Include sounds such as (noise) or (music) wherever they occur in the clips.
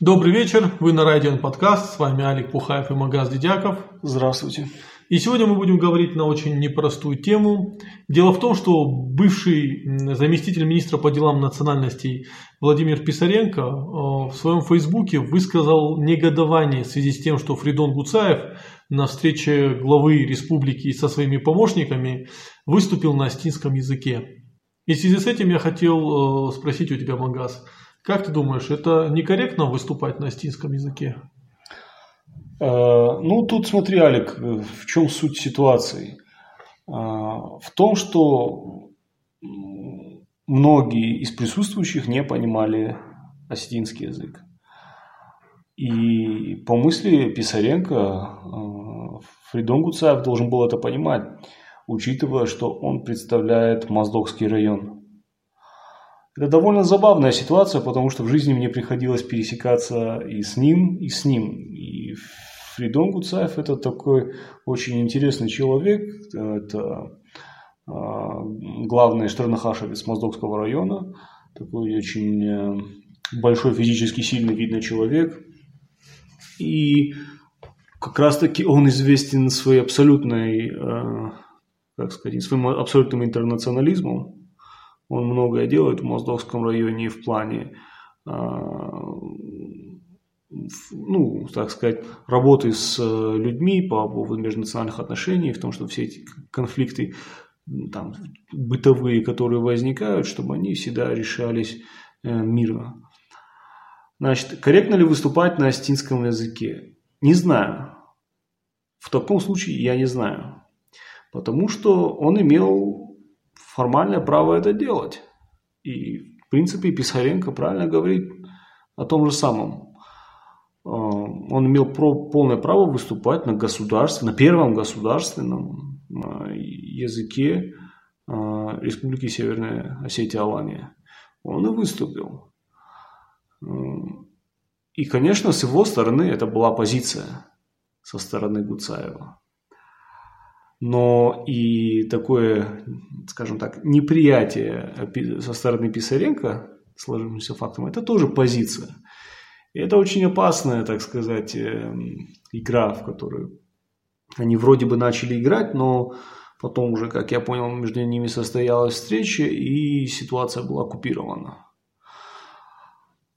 Добрый вечер, вы на Радио подкаст, с вами Алик Пухаев и Магаз Дедяков. Здравствуйте. И сегодня мы будем говорить на очень непростую тему. Дело в том, что бывший заместитель министра по делам национальностей Владимир Писаренко э, в своем фейсбуке высказал негодование в связи с тем, что Фридон Гуцаев на встрече главы республики со своими помощниками выступил на астинском языке. И в связи с этим я хотел э, спросить у тебя, Магаз, как ты думаешь, это некорректно выступать на астинском языке? Э, ну, тут смотри, Алик, в чем суть ситуации? Э, в том, что многие из присутствующих не понимали осетинский язык. И по мысли Писаренко, э, Фридон Гуцаев должен был это понимать, учитывая, что он представляет Моздокский район. Это довольно забавная ситуация, потому что в жизни мне приходилось пересекаться и с ним, и с ним. И Фридон Гуцаев это такой очень интересный человек. Это а, главный штернахашевец Моздокского района. Такой очень э, большой физически сильный видный человек. И как раз таки он известен своей абсолютной, э, как сказать, своим абсолютным интернационализмом он многое делает в Моздовском районе в плане, а, ну, так сказать, работы с э, людьми по поводу межнациональных отношений, в том, что все эти конфликты там, бытовые, которые возникают, чтобы они всегда решались э, мирно. Значит, корректно ли выступать на астинском языке? Не знаю. В таком случае я не знаю. Потому что он имел формальное право это делать. И, в принципе, Писаренко правильно говорит о том же самом. Э, он имел полное право выступать на государственном, на первом государственном э, языке э, Республики Северная Осетия Алания. Он и выступил. И, конечно, с его стороны это была позиция со стороны Гуцаева но и такое, скажем так, неприятие со стороны Писаренко сложившимся фактом, это тоже позиция. И это очень опасная, так сказать, эм, игра, в которую они вроде бы начали играть, но потом уже, как я понял, между ними состоялась встреча, и ситуация была оккупирована.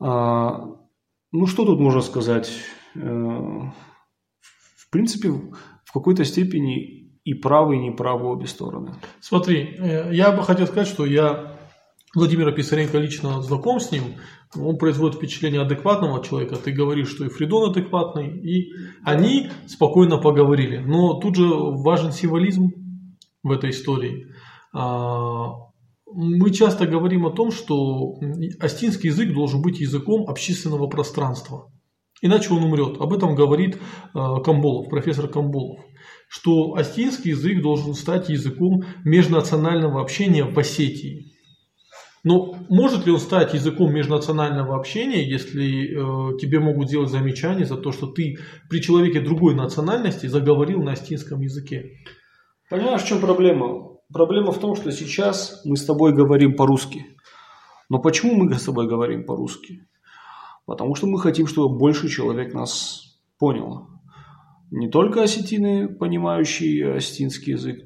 А, ну, что тут можно сказать? Э, в принципе, в какой-то степени и правы, и неправы обе стороны. Смотри, э, я бы хотел сказать, что я Владимира Писаренко лично знаком с ним, он производит впечатление адекватного человека. Ты говоришь, что и Фридон адекватный, и они спокойно поговорили. Но тут же важен символизм в этой истории. А, мы часто говорим о том, что астинский язык должен быть языком общественного пространства. Иначе он умрет. Об этом говорит э, Камболов, профессор Камболов что осетинский язык должен стать языком межнационального общения в Осетии. Но может ли он стать языком межнационального общения, если э, тебе могут сделать замечание за то, что ты при человеке другой национальности заговорил на осетинском языке? Понимаешь, в чем проблема? Проблема в том, что сейчас мы с тобой говорим по-русски. Но почему мы с тобой говорим по-русски? Потому что мы хотим, чтобы больше человек нас понял не только осетины, понимающие осетинский язык,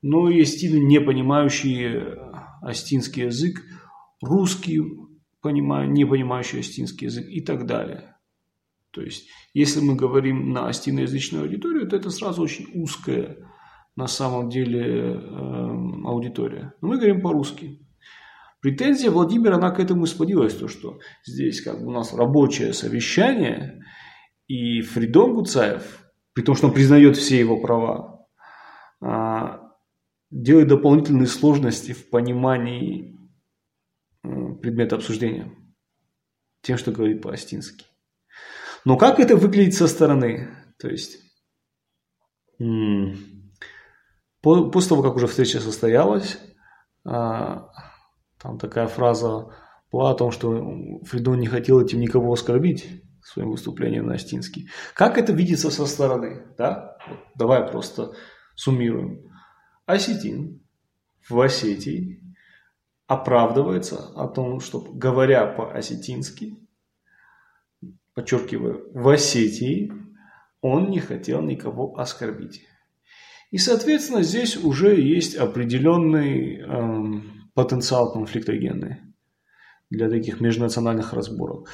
но и осетины, не понимающие осетинский язык, русские, не понимающие осетинский язык и так далее. То есть, если мы говорим на остиноязычную аудиторию, то это сразу очень узкая на самом деле э, аудитория. Но мы говорим по-русски. Претензия Владимира, она к этому исподилась, то, что здесь как бы у нас рабочее совещание, и Фридон Гуцаев, при том, что он признает все его права, а, делает дополнительные сложности в понимании предмета обсуждения тем, что говорит по-астински. Но как это выглядит со стороны? То есть, после того, как уже встреча состоялась, а, там такая фраза была о том, что Фридон не хотел этим никого оскорбить своим выступлением на Остинский. Как это видится со стороны? Да? Вот давай просто суммируем. Осетин в Осетии оправдывается о том, что говоря по-осетински, подчеркиваю, в Осетии он не хотел никого оскорбить. И, соответственно, здесь уже есть определенный эм, потенциал конфликтогенный для таких межнациональных разборок.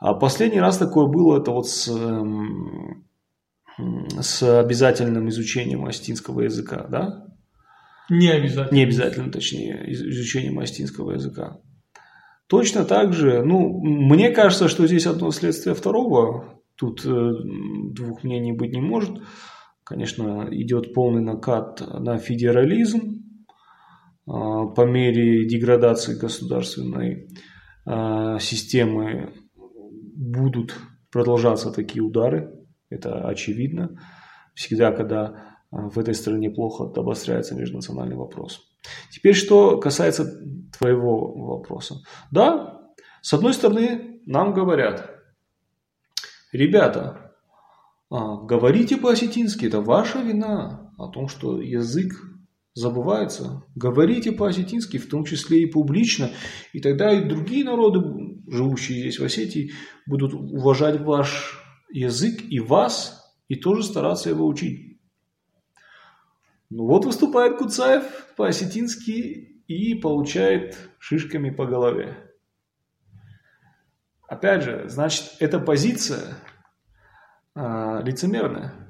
А последний раз такое было, это вот с, эм, с обязательным изучением астинского языка, да? Не обязательно. Не обязательно, точнее, изучением астинского языка. Точно так же, ну, мне кажется, что здесь одно следствие второго. Тут э, двух мнений быть не может. Конечно, идет полный накат на федерализм по мере деградации государственной э, системы будут продолжаться такие удары. Это очевидно. Всегда, когда в этой стране плохо обостряется межнациональный вопрос. Теперь, что касается твоего вопроса. Да, с одной стороны, нам говорят, ребята, а, говорите по-осетински, это ваша вина о том, что язык забывается. Говорите по-осетински, в том числе и публично, и тогда и другие народы, живущие здесь в Осетии, будут уважать ваш язык и вас, и тоже стараться его учить. Ну вот выступает Куцаев по-осетински и получает шишками по голове. Опять же, значит, эта позиция а, лицемерная.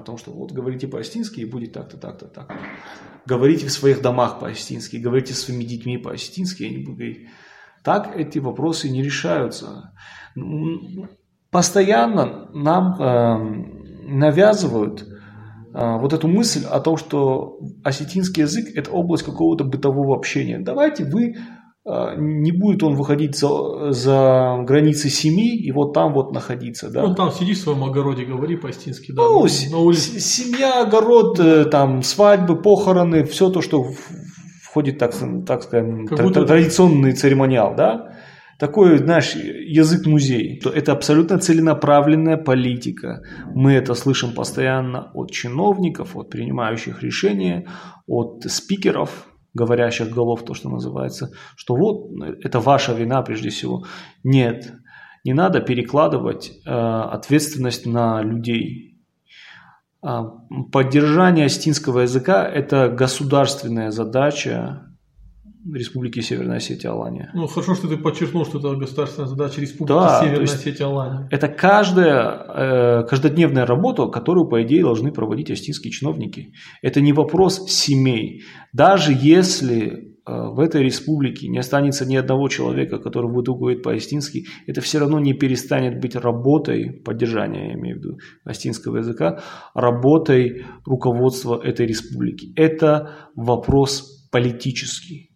О том, что вот говорите по-осетински и будет так-то, так-то, так. Говорите в своих домах по-осетински, говорите с своими детьми по-осетински, я не буду говорить. Так эти вопросы не решаются. Постоянно нам э, навязывают а, вот эту мысль о том, что осетинский язык – это область какого-то бытового общения. Давайте вы, не будет он выходить за, за границы семьи и вот там вот находиться. Да? Ну, там сиди в своем огороде, говори по-осетински. Да, ну, на улице. семья, огород, э, там, свадьбы, похороны, все то, что входит, так, так скажем, традиционный церемониал, да? такой, знаешь, язык-музей. Это абсолютно целенаправленная политика. Мы это слышим постоянно от чиновников, от принимающих решения, от спикеров, говорящих голов, то, что называется, что вот, это ваша вина прежде всего. Нет, не надо перекладывать э, ответственность на людей. А, поддержание астинского языка – это государственная задача Республики Северная Осетия Алания. Ну, хорошо, что ты подчеркнул, что это государственная задача Республики да, Северная Осетия Алания. Это каждая, э, каждодневная работа, которую, по идее, должны проводить остинские чиновники. Это не вопрос семей. Даже если э, в этой республике не останется ни одного человека, который будет говорить по-астински, это все равно не перестанет быть работой, поддержания, я имею в виду, астинского языка, работой руководства этой республики. Это вопрос политический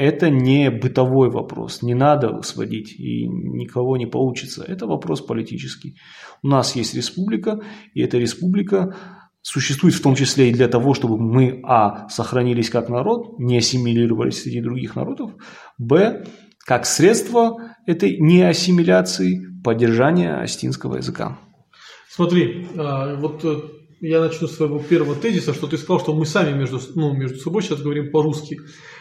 это не бытовой вопрос, не надо сводить, и никого не получится. Это вопрос политический. У нас есть республика, и эта республика существует в том числе и для того, чтобы мы, а, сохранились как народ, не ассимилировались среди других народов, б, как средство этой неассимиляции поддержания астинского языка. Смотри, а, вот э, я начну с своего первого тезиса, что ты сказал, что мы сами между, ну, между собой сейчас говорим по-русски.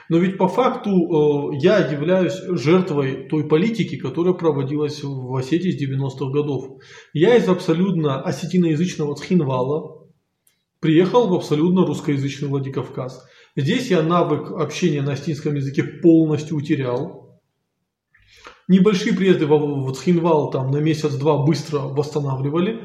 Но ведь по факту э, я являюсь жертвой той политики, которая проводилась в Осетии с 90-х годов. Я из абсолютно осетиноязычного Цхинвала приехал в абсолютно русскоязычный Владикавказ. Здесь я навык общения на осетинском языке полностью утерял. Небольшие приезды в Цхинвал там на месяц-два быстро восстанавливали.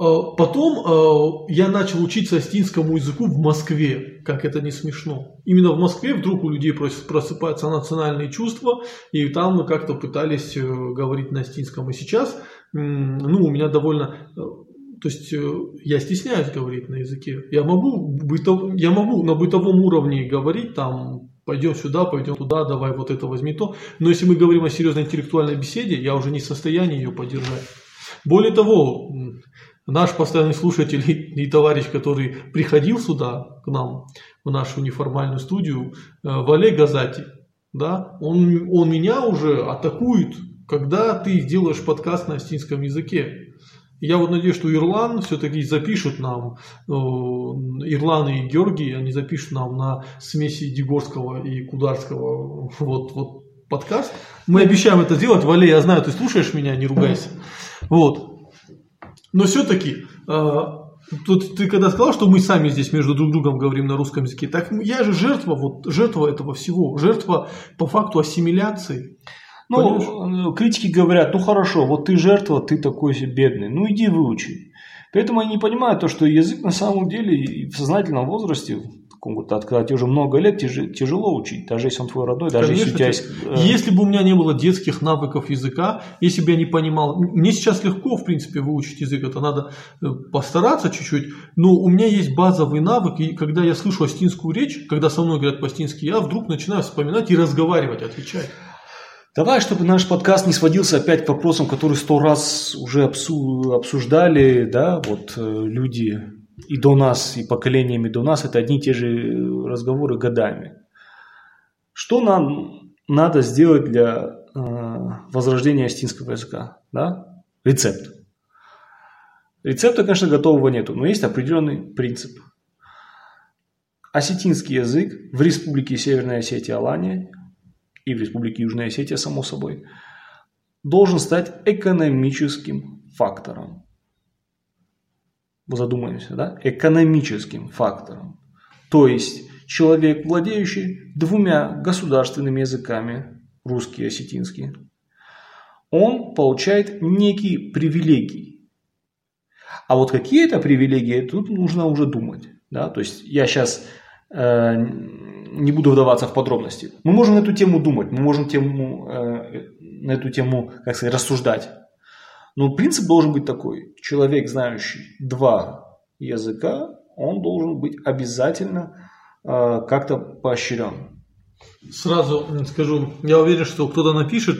Э, потом э, я начал учиться астинскому языку в Москве, как это не смешно. Именно в Москве вдруг у людей просыпаются национальные чувства, и там мы как-то пытались э, говорить на астинском. И сейчас, ну, у меня довольно то есть я стесняюсь говорить на языке. Я могу, бытов, я могу на бытовом уровне говорить там, пойдем сюда, пойдем туда, давай вот это возьми то. Но если мы говорим о серьезной интеллектуальной беседе, я уже не в состоянии ее поддержать. Более того, наш постоянный слушатель и товарищ, который приходил сюда, к нам, в нашу неформальную студию, э, Вале Газати, да, он, он меня уже атакует, когда ты делаешь подкаст на астинском языке. Я вот надеюсь, что Ирлан все-таки запишут нам, э, Ирлан и Георгий, они запишут нам на смеси Дегорского и Кударского вот, вот подкаст. Мы обещаем это сделать. Вале, я знаю, ты слушаешь меня, не ругайся. Вот. Но все-таки, Тут ты когда сказал, что мы сами здесь между друг другом говорим на русском языке, так я же жертва, вот жертва этого всего, жертва по факту ассимиляции. Ну, Понимаешь? критики говорят, ну хорошо, вот ты жертва, ты такой себе бедный, ну иди выучи. Поэтому они не понимают то, что язык на самом деле в сознательном возрасте, когда тебе уже много лет, тяжело учить, даже если он твой родной, даже Конечно, если у тебя есть... Э, если бы у меня не было детских навыков языка, если бы я не понимал... Мне сейчас легко, в принципе, выучить язык, это надо э, постараться чуть-чуть, но у меня есть базовый навык, и когда я слышу астинскую речь, когда со мной говорят по-астински, я вдруг начинаю вспоминать и разговаривать, отвечать. Давай, чтобы наш подкаст не сводился опять к вопросам, которые сто раз уже обсуждали, да, вот э, люди и до нас, и поколениями до нас, это одни и те же разговоры годами. Что нам надо сделать для э, возрождения астинского языка? Да? Рецепт. Рецепта, конечно, готового нету, но есть определенный принцип. Осетинский язык в Республике Северная Осетия Алания и в Республике Южная Осетия, само собой, должен стать экономическим фактором задумаемся, да, экономическим фактором. То есть человек, владеющий двумя государственными языками, русский и осетинский, он получает некие привилегии. А вот какие это привилегии, тут нужно уже думать. Да? То есть я сейчас э, не буду вдаваться в подробности. Мы можем на эту тему думать, мы можем тему, э, на эту тему, как сказать, рассуждать. Но принцип должен быть такой. Человек, знающий два языка, он должен быть обязательно э, как-то поощрен. Сразу скажу, я уверен, что кто-то напишет,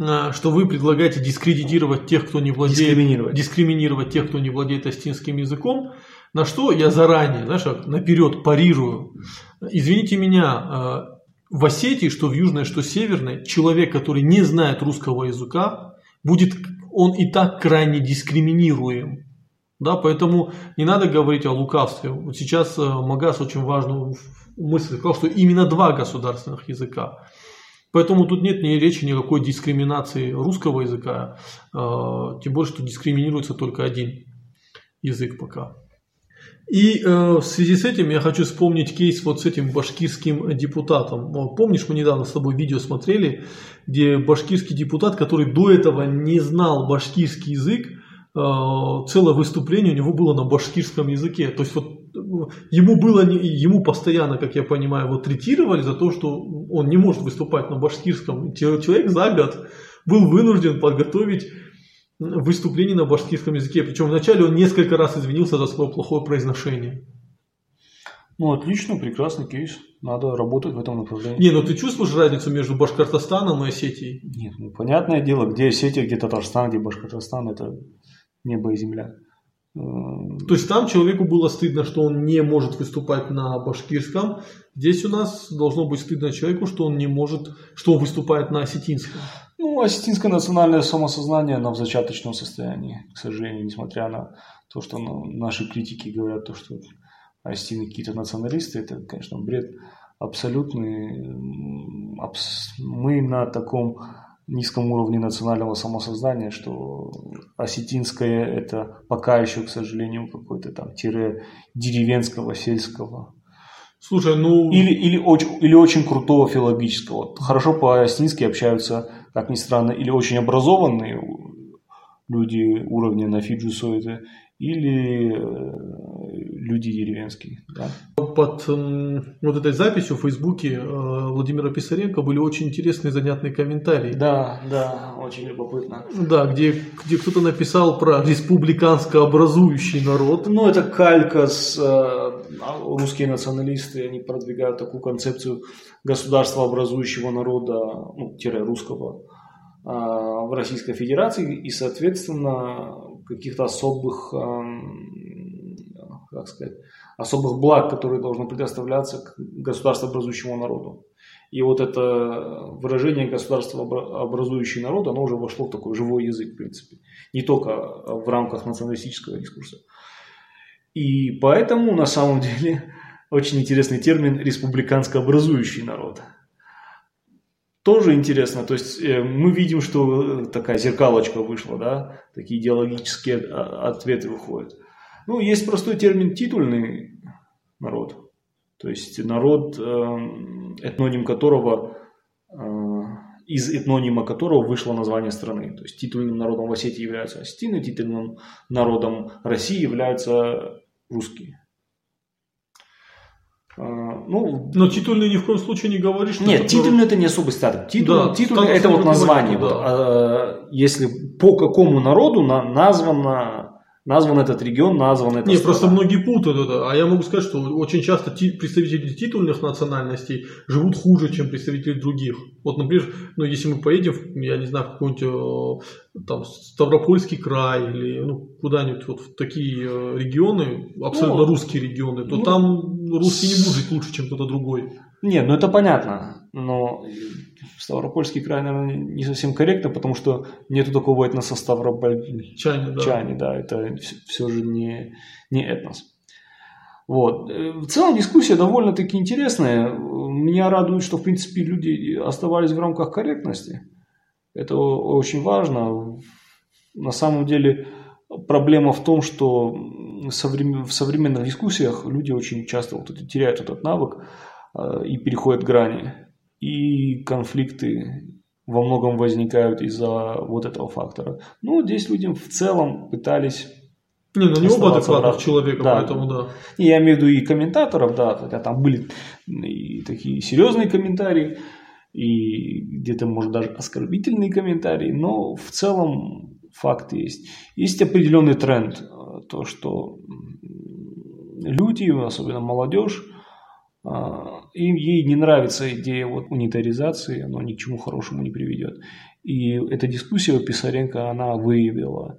э, что вы предлагаете дискредитировать тех, кто не владеет, дискриминировать. дискриминировать тех, кто не владеет астинским языком, на что я заранее, знаешь, наперед парирую. Извините меня, э, в Осетии, что в Южной, что в Северной, человек, который не знает русского языка, будет он и так крайне дискриминируем. Да, поэтому не надо говорить о лукавстве. Вот сейчас э, Магас очень важную мысль сказал, что именно два государственных языка. Поэтому тут нет ни речи никакой дискриминации русского языка, э, тем более, что дискриминируется только один язык пока. И э, в связи с этим я хочу вспомнить кейс вот с этим башкирским депутатом. Помнишь, мы недавно с тобой видео смотрели, где башкирский депутат, который до этого не знал башкирский язык, э, целое выступление у него было на башкирском языке. То есть вот э, ему было ему постоянно, как я понимаю, вот третировали за то, что он не может выступать на башкирском. Человек за год был вынужден подготовить выступлений на башкирском языке. Причем вначале он несколько раз извинился за свое плохое произношение. Ну, отлично, прекрасный кейс. Надо работать в этом направлении. Не, ну ты чувствуешь разницу между Башкортостаном и Осетией? Нет, ну понятное дело, где Осетия, где Татарстан, где Башкортостан, это небо и земля. То есть там человеку было стыдно, что он не может выступать на башкирском. Здесь у нас должно быть стыдно человеку, что он не может, что он выступает на осетинском. Ну, осетинское национальное самосознание, оно в зачаточном состоянии, к сожалению, несмотря на то, что ну, наши критики говорят, то, что осетины какие-то националисты, это, конечно, бред абсолютный. Мы на таком низком уровне национального самосознания, что осетинское это пока еще, к сожалению, какой-то там тире деревенского, сельского. Слушай, ну... Или, или, очень, или очень крутого филологического. Хорошо по-осетински общаются как ни странно, или очень образованные люди уровня на Фиджи или э, люди деревенские. Да? Под э, вот этой записью в Фейсбуке э, Владимира Писаренко были очень интересные, занятные комментарии. Да, да, очень любопытно. Да, где, где кто-то написал про республиканско образующий народ. Ну, это калька с э, русские националисты, они продвигают такую концепцию государства образующего народа, ну, тире русского, э, в Российской Федерации и, соответственно, каких-то особых как сказать, особых благ, которые должны предоставляться к государствообразующему народу. И вот это выражение государства образующий народ, оно уже вошло в такой живой язык, в принципе. Не только в рамках националистического дискурса. И поэтому, на самом деле, очень интересный термин «республиканско образующий народ». тоже интересно. То есть э, мы видим, что такая зеркалочка вышла, да, такие идеологические а, ответы выходят. Ну, есть простой термин титульный народ. То есть народ, эм, этноним которого, э, из этнонима которого вышло название страны. То есть титульным народом в Осетии являются осетины, титульным народом России являются русские. А, ну, Но титульный ни в коем случае не говоришь, что Нет, это титульный это не особый статус. Титул, да, титульный это вот название. Да. Вот, а, если по какому народу на, названо назван этот регион, назван это. Не, страна. просто многие путают это. А я могу сказать, что очень часто представители титульных национальностей живут хуже, чем представители других. Вот, например, ну, если мы поедем, я не знаю, в какой-нибудь э, там Ставропольский край или ну, куда-нибудь вот в такие э, регионы, абсолютно ну, русские регионы, то ну, там русский не будет жить лучше, чем кто-то другой. Нет, ну это понятно, но Ставропольский край, наверное, не совсем корректно, потому что нету такого этноса Ставропольчане, да. Чане, да, это все же не, не этнос. Вот. В целом дискуссия довольно-таки интересная. Меня радует, что, в принципе, люди оставались в рамках корректности. Это очень важно. На самом деле проблема в том, что в современных дискуссиях люди очень часто вот теряют этот навык э, и переходят грани и конфликты во многом возникают из-за вот этого фактора. Ну, здесь люди в целом пытались не, ну не оба адекватных человека, да. поэтому да. Я имею в виду и комментаторов, да, хотя там были и такие серьезные комментарии, и где-то, может, даже оскорбительные комментарии, но в целом факт есть. Есть определенный тренд, то, что люди, особенно молодежь, а, им ей не нравится идея вот унитаризации, она ни к чему хорошему не приведет. И эта дискуссия у Писаренко, она выявила,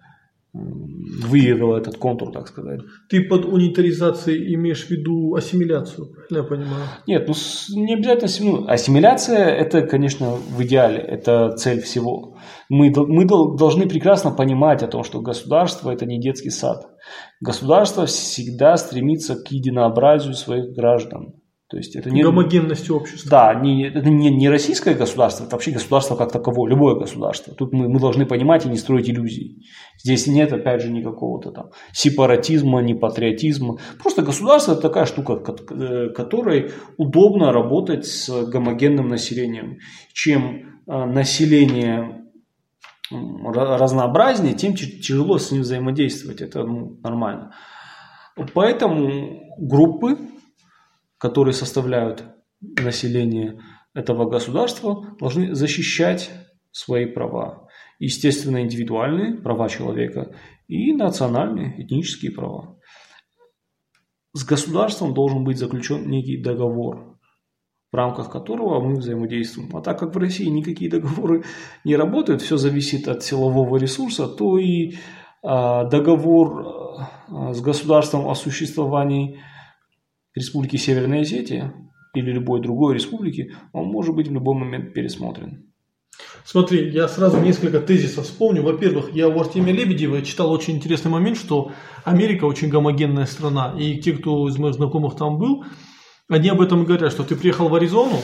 выявила этот контур, так сказать. Ты под унитаризацией имеешь в виду ассимиляцию, правильно я понимаю? Нет, ну не обязательно ну, ассимиляция. это, конечно, в идеале, это цель всего. Мы, мы должны прекрасно понимать о том, что государство – это не детский сад. Государство всегда стремится к единообразию своих граждан. То есть это не гомогенность общества. Да, не, это не, не российское государство, это вообще государство как таковое, любое государство. Тут мы, мы должны понимать и не строить иллюзий. Здесь нет, опять же, никакого-то там сепаратизма, не патриотизма. Просто государство это такая штука, э, которой удобно работать с гомогенным населением. Чем э, население разнообразнее, тем тяжело с ним взаимодействовать. Это ну, нормально. Поэтому группы которые составляют население этого государства, должны защищать свои права. Естественно, индивидуальные права человека и национальные, этнические права. С государством должен быть заключен некий договор, в рамках которого мы взаимодействуем. А так как в России никакие договоры не работают, все зависит от силового ресурса, то и а, договор а, с государством о существовании Республики Северная Осетия или любой другой республики, он может быть в любой момент пересмотрен. Смотри, я сразу несколько тезисов вспомню. Во-первых, я у Артемия Лебедева читал очень интересный момент, что Америка очень гомогенная страна. И те, кто из моих знакомых там был, они об этом говорят, что ты приехал в Аризону,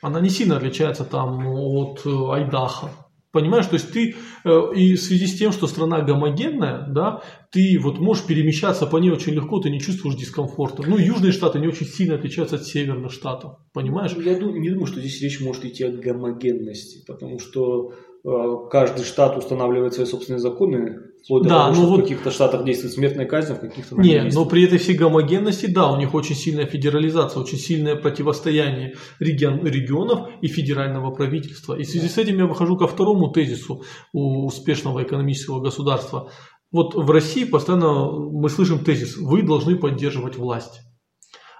она не сильно отличается там от э, Айдаха. Понимаешь, то есть ты э, и в связи с тем, что страна гомогенная, да, ты вот можешь перемещаться по ней очень легко, ты не чувствуешь дискомфорта. Ну, южные штаты не очень сильно отличаются от северных штатов, понимаешь? Я не думаю, что здесь речь может идти о гомогенности, потому что э, каждый штат устанавливает свои собственные законы, вплоть да, того, что вот... в каких-то штатах действует смертная казнь, а в каких-то Не, но при этой всей гомогенности, да, у них очень сильная федерализация, очень сильное противостояние регион, регионов и федерального правительства. И в связи с этим я выхожу ко второму тезису успешного экономического государства. Вот в России постоянно мы слышим тезис «вы должны поддерживать власть».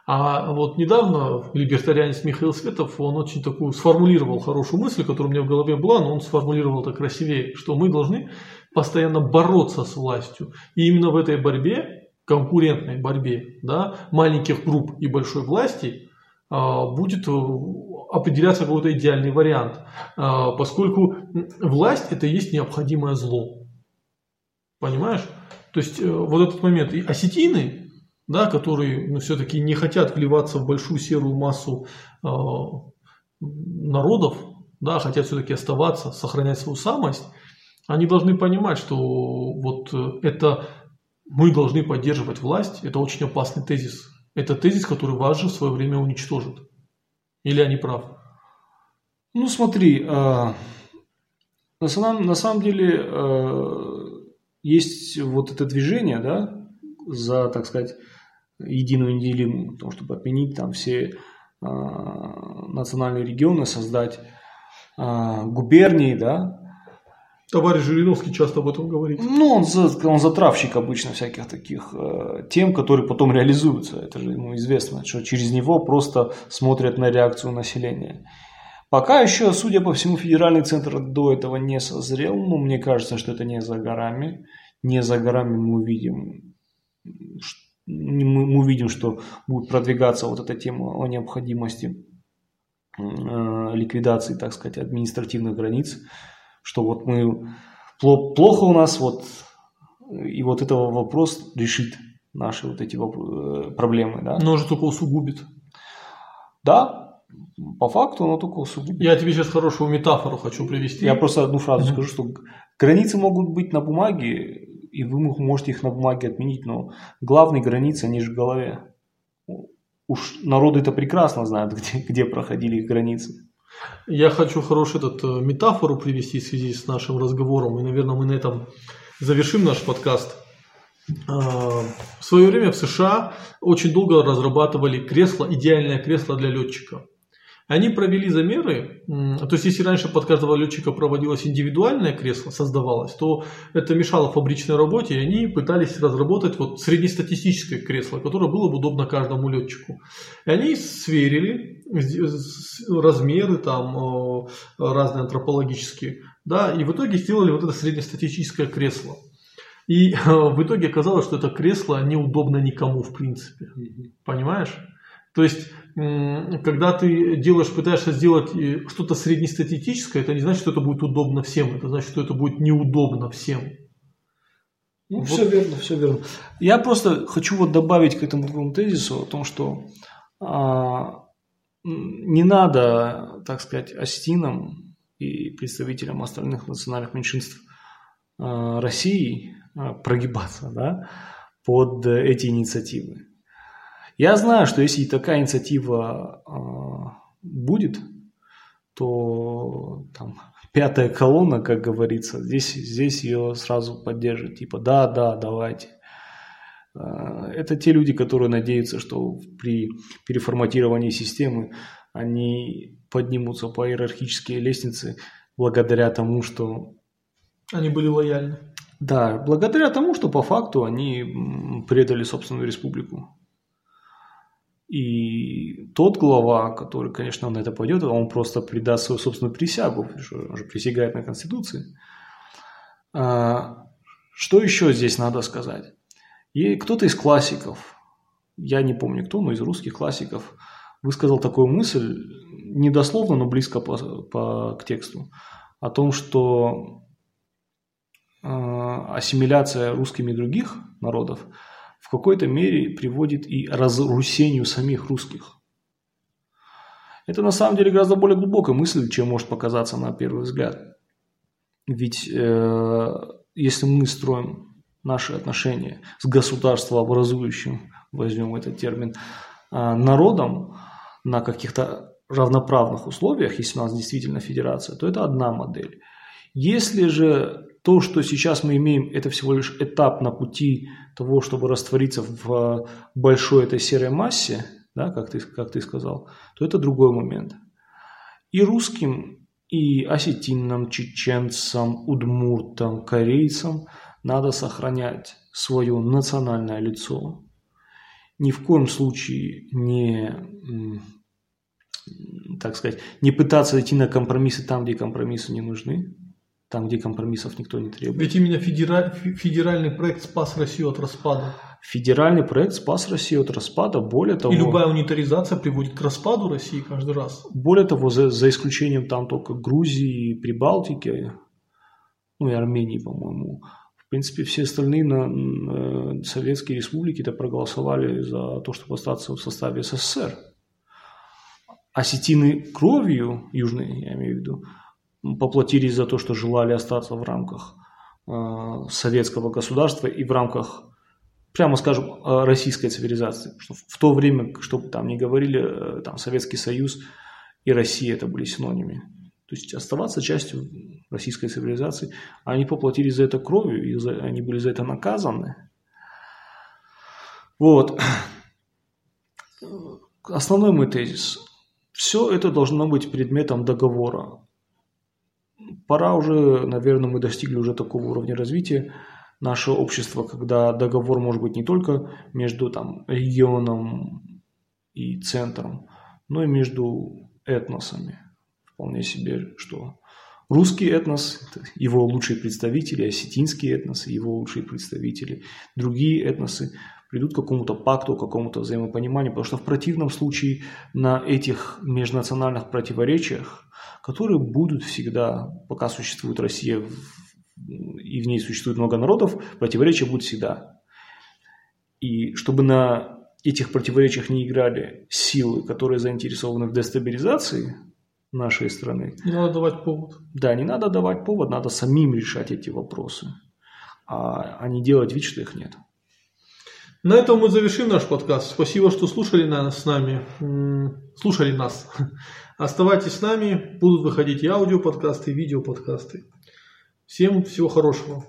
А вот недавно либертарианец Михаил Светов, он очень такую сформулировал хорошую мысль, которая у меня в голове была, но он сформулировал так красивее, что мы должны постоянно бороться с властью. И именно в этой борьбе, конкурентной борьбе да, маленьких групп и большой власти а, будет э, определяться какой-то идеальный вариант, а, поскольку власть это и есть необходимое зло. Понимаешь? То есть э, вот этот момент. И осетины, да, которые ну, все-таки не хотят вливаться в большую серую массу э, народов, да, хотят все-таки оставаться, сохранять свою самость, они должны понимать, что вот э, это мы должны поддерживать власть, это очень опасный тезис. Это тезис, который вас же в свое время уничтожит. Или они прав? Ну смотри, э, на, самом, на самом деле э, есть вот это движение, да, за, так сказать, единую неделимую, потому чтобы отменить там все э, национальные регионы, создать э, губернии, да. Товарищ Жириновский часто об этом говорит. Ну, он, за, он затравщик обычно всяких таких э, тем, которые потом реализуются. Это же ему известно, что через него просто смотрят на реакцию населения. Пока еще, судя по всему, федеральный центр до этого не созрел, но мне кажется, что это не за горами. Не за горами мы увидим мы увидим, что будет продвигаться вот эта тема о необходимости э, ликвидации, так сказать, административных границ, что вот мы плохо у нас вот и вот этого вопрос решит наши вот эти э, проблемы, да? Но же только усугубит. Да, по факту оно только усугубит. Я тебе сейчас хорошую метафору хочу привести. Я просто одну фразу mm-hmm. скажу, что границы могут быть на бумаге, и вы можете их на бумаге отменить, но главные границы, они же в голове. Уж народы это прекрасно знают, (laughs) где, где проходили их границы. Я хочу хорошую этот, э, метафору привести в связи с нашим разговором, и, наверное, мы на этом завершим наш подкаст. А, в свое время в США очень долго разрабатывали кресло, идеальное кресло для летчика. Они провели замеры, то есть если раньше под каждого летчика проводилось индивидуальное кресло, создавалось, то это мешало фабричной работе, и они пытались разработать вот среднестатистическое кресло, которое было бы удобно каждому летчику. И они сверили размеры там разные антропологические, да, и в итоге сделали вот это среднестатистическое кресло. И э, в итоге оказалось, что это кресло неудобно никому в принципе. Понимаешь? То есть, когда ты делаешь, пытаешься сделать э, что-то среднестатистическое, это не значит, что это будет удобно всем, это значит, что это будет неудобно всем. Ну, вот. все верно, все верно. Я просто хочу вот добавить к этому другому тезису о том, что а, не надо, так сказать, остинам и представителям остальных национальных меньшинств а, России а, прогибаться да, под эти инициативы. Я знаю, что если такая инициатива э, будет, то там пятая колонна, как говорится, здесь, здесь ее сразу поддержит. Типа, да, да, давайте. Э, это те люди, которые надеются, что при переформатировании системы они поднимутся по иерархической лестнице благодаря тому, что... Они были лояльны. Да, благодаря тому, что по факту они предали собственную республику. И тот глава, который, конечно, на это пойдет, он просто придаст свою собственную присягу, он же присягает на Конституции. А, что еще здесь надо сказать? И кто-то из классиков, я не помню кто, но из русских классиков, высказал такую мысль, не дословно, но близко по, по, к тексту, о том, что э, ассимиляция русскими других народов – в какой-то мере приводит и разрусению самих русских. Это на самом деле гораздо более глубокая мысль, чем может показаться на первый взгляд. Ведь э, если мы строим наши отношения с государствообразующим, возьмем этот термин, э, народом на каких-то равноправных условиях, если у нас действительно федерация, то это одна модель. Если же то, что сейчас мы имеем, это всего лишь этап на пути того, чтобы раствориться в большой этой серой массе, да, как, ты, как ты сказал, то это другой момент. И русским, и осетинам, чеченцам, удмуртам, корейцам надо сохранять свое национальное лицо. Ни в коем случае не, так сказать, не пытаться идти на компромиссы там, где компромиссы не нужны там, где компромиссов никто не требует. Ведь именно федераль, федеральный проект спас Россию от распада. Федеральный проект спас Россию от распада, более того... И любая унитаризация приводит к распаду России каждый раз. Более того, за, за исключением там только Грузии, Прибалтики, ну и Армении, по-моему, в принципе, все остальные на, на советские республики-то проголосовали за то, чтобы остаться в составе СССР. осетины кровью, южные, я имею в виду, поплатились за то, что желали остаться в рамках э, советского государства и в рамках, прямо скажем, э, российской цивилизации. Что в то время, чтобы там не говорили, э, там Советский Союз и Россия это были синонимы. То есть оставаться частью российской цивилизации. Они поплатились за это кровью, и за, они были за это наказаны. Вот. Основной мой тезис. Все это должно быть предметом договора. Пора уже, наверное, мы достигли уже такого уровня развития нашего общества, когда договор может быть не только между там, регионом и центром, но и между этносами. Вполне себе, что русский этнос, его лучшие представители, осетинские этносы, его лучшие представители, другие этносы придут к какому-то пакту, к какому-то взаимопониманию, потому что в противном случае на этих межнациональных противоречиях, которые будут всегда, пока существует Россия и в ней существует много народов, противоречия будут всегда. И чтобы на этих противоречиях не играли силы, которые заинтересованы в дестабилизации нашей страны. Не надо давать повод. Да, не надо давать повод, надо самим решать эти вопросы, а, а не делать вид, что их нет. На этом мы завершим наш подкаст. Спасибо, что слушали нас с нами. Слушали нас. (laughs) Оставайтесь с нами. Будут выходить и аудиоподкасты, и видеоподкасты. Всем всего хорошего.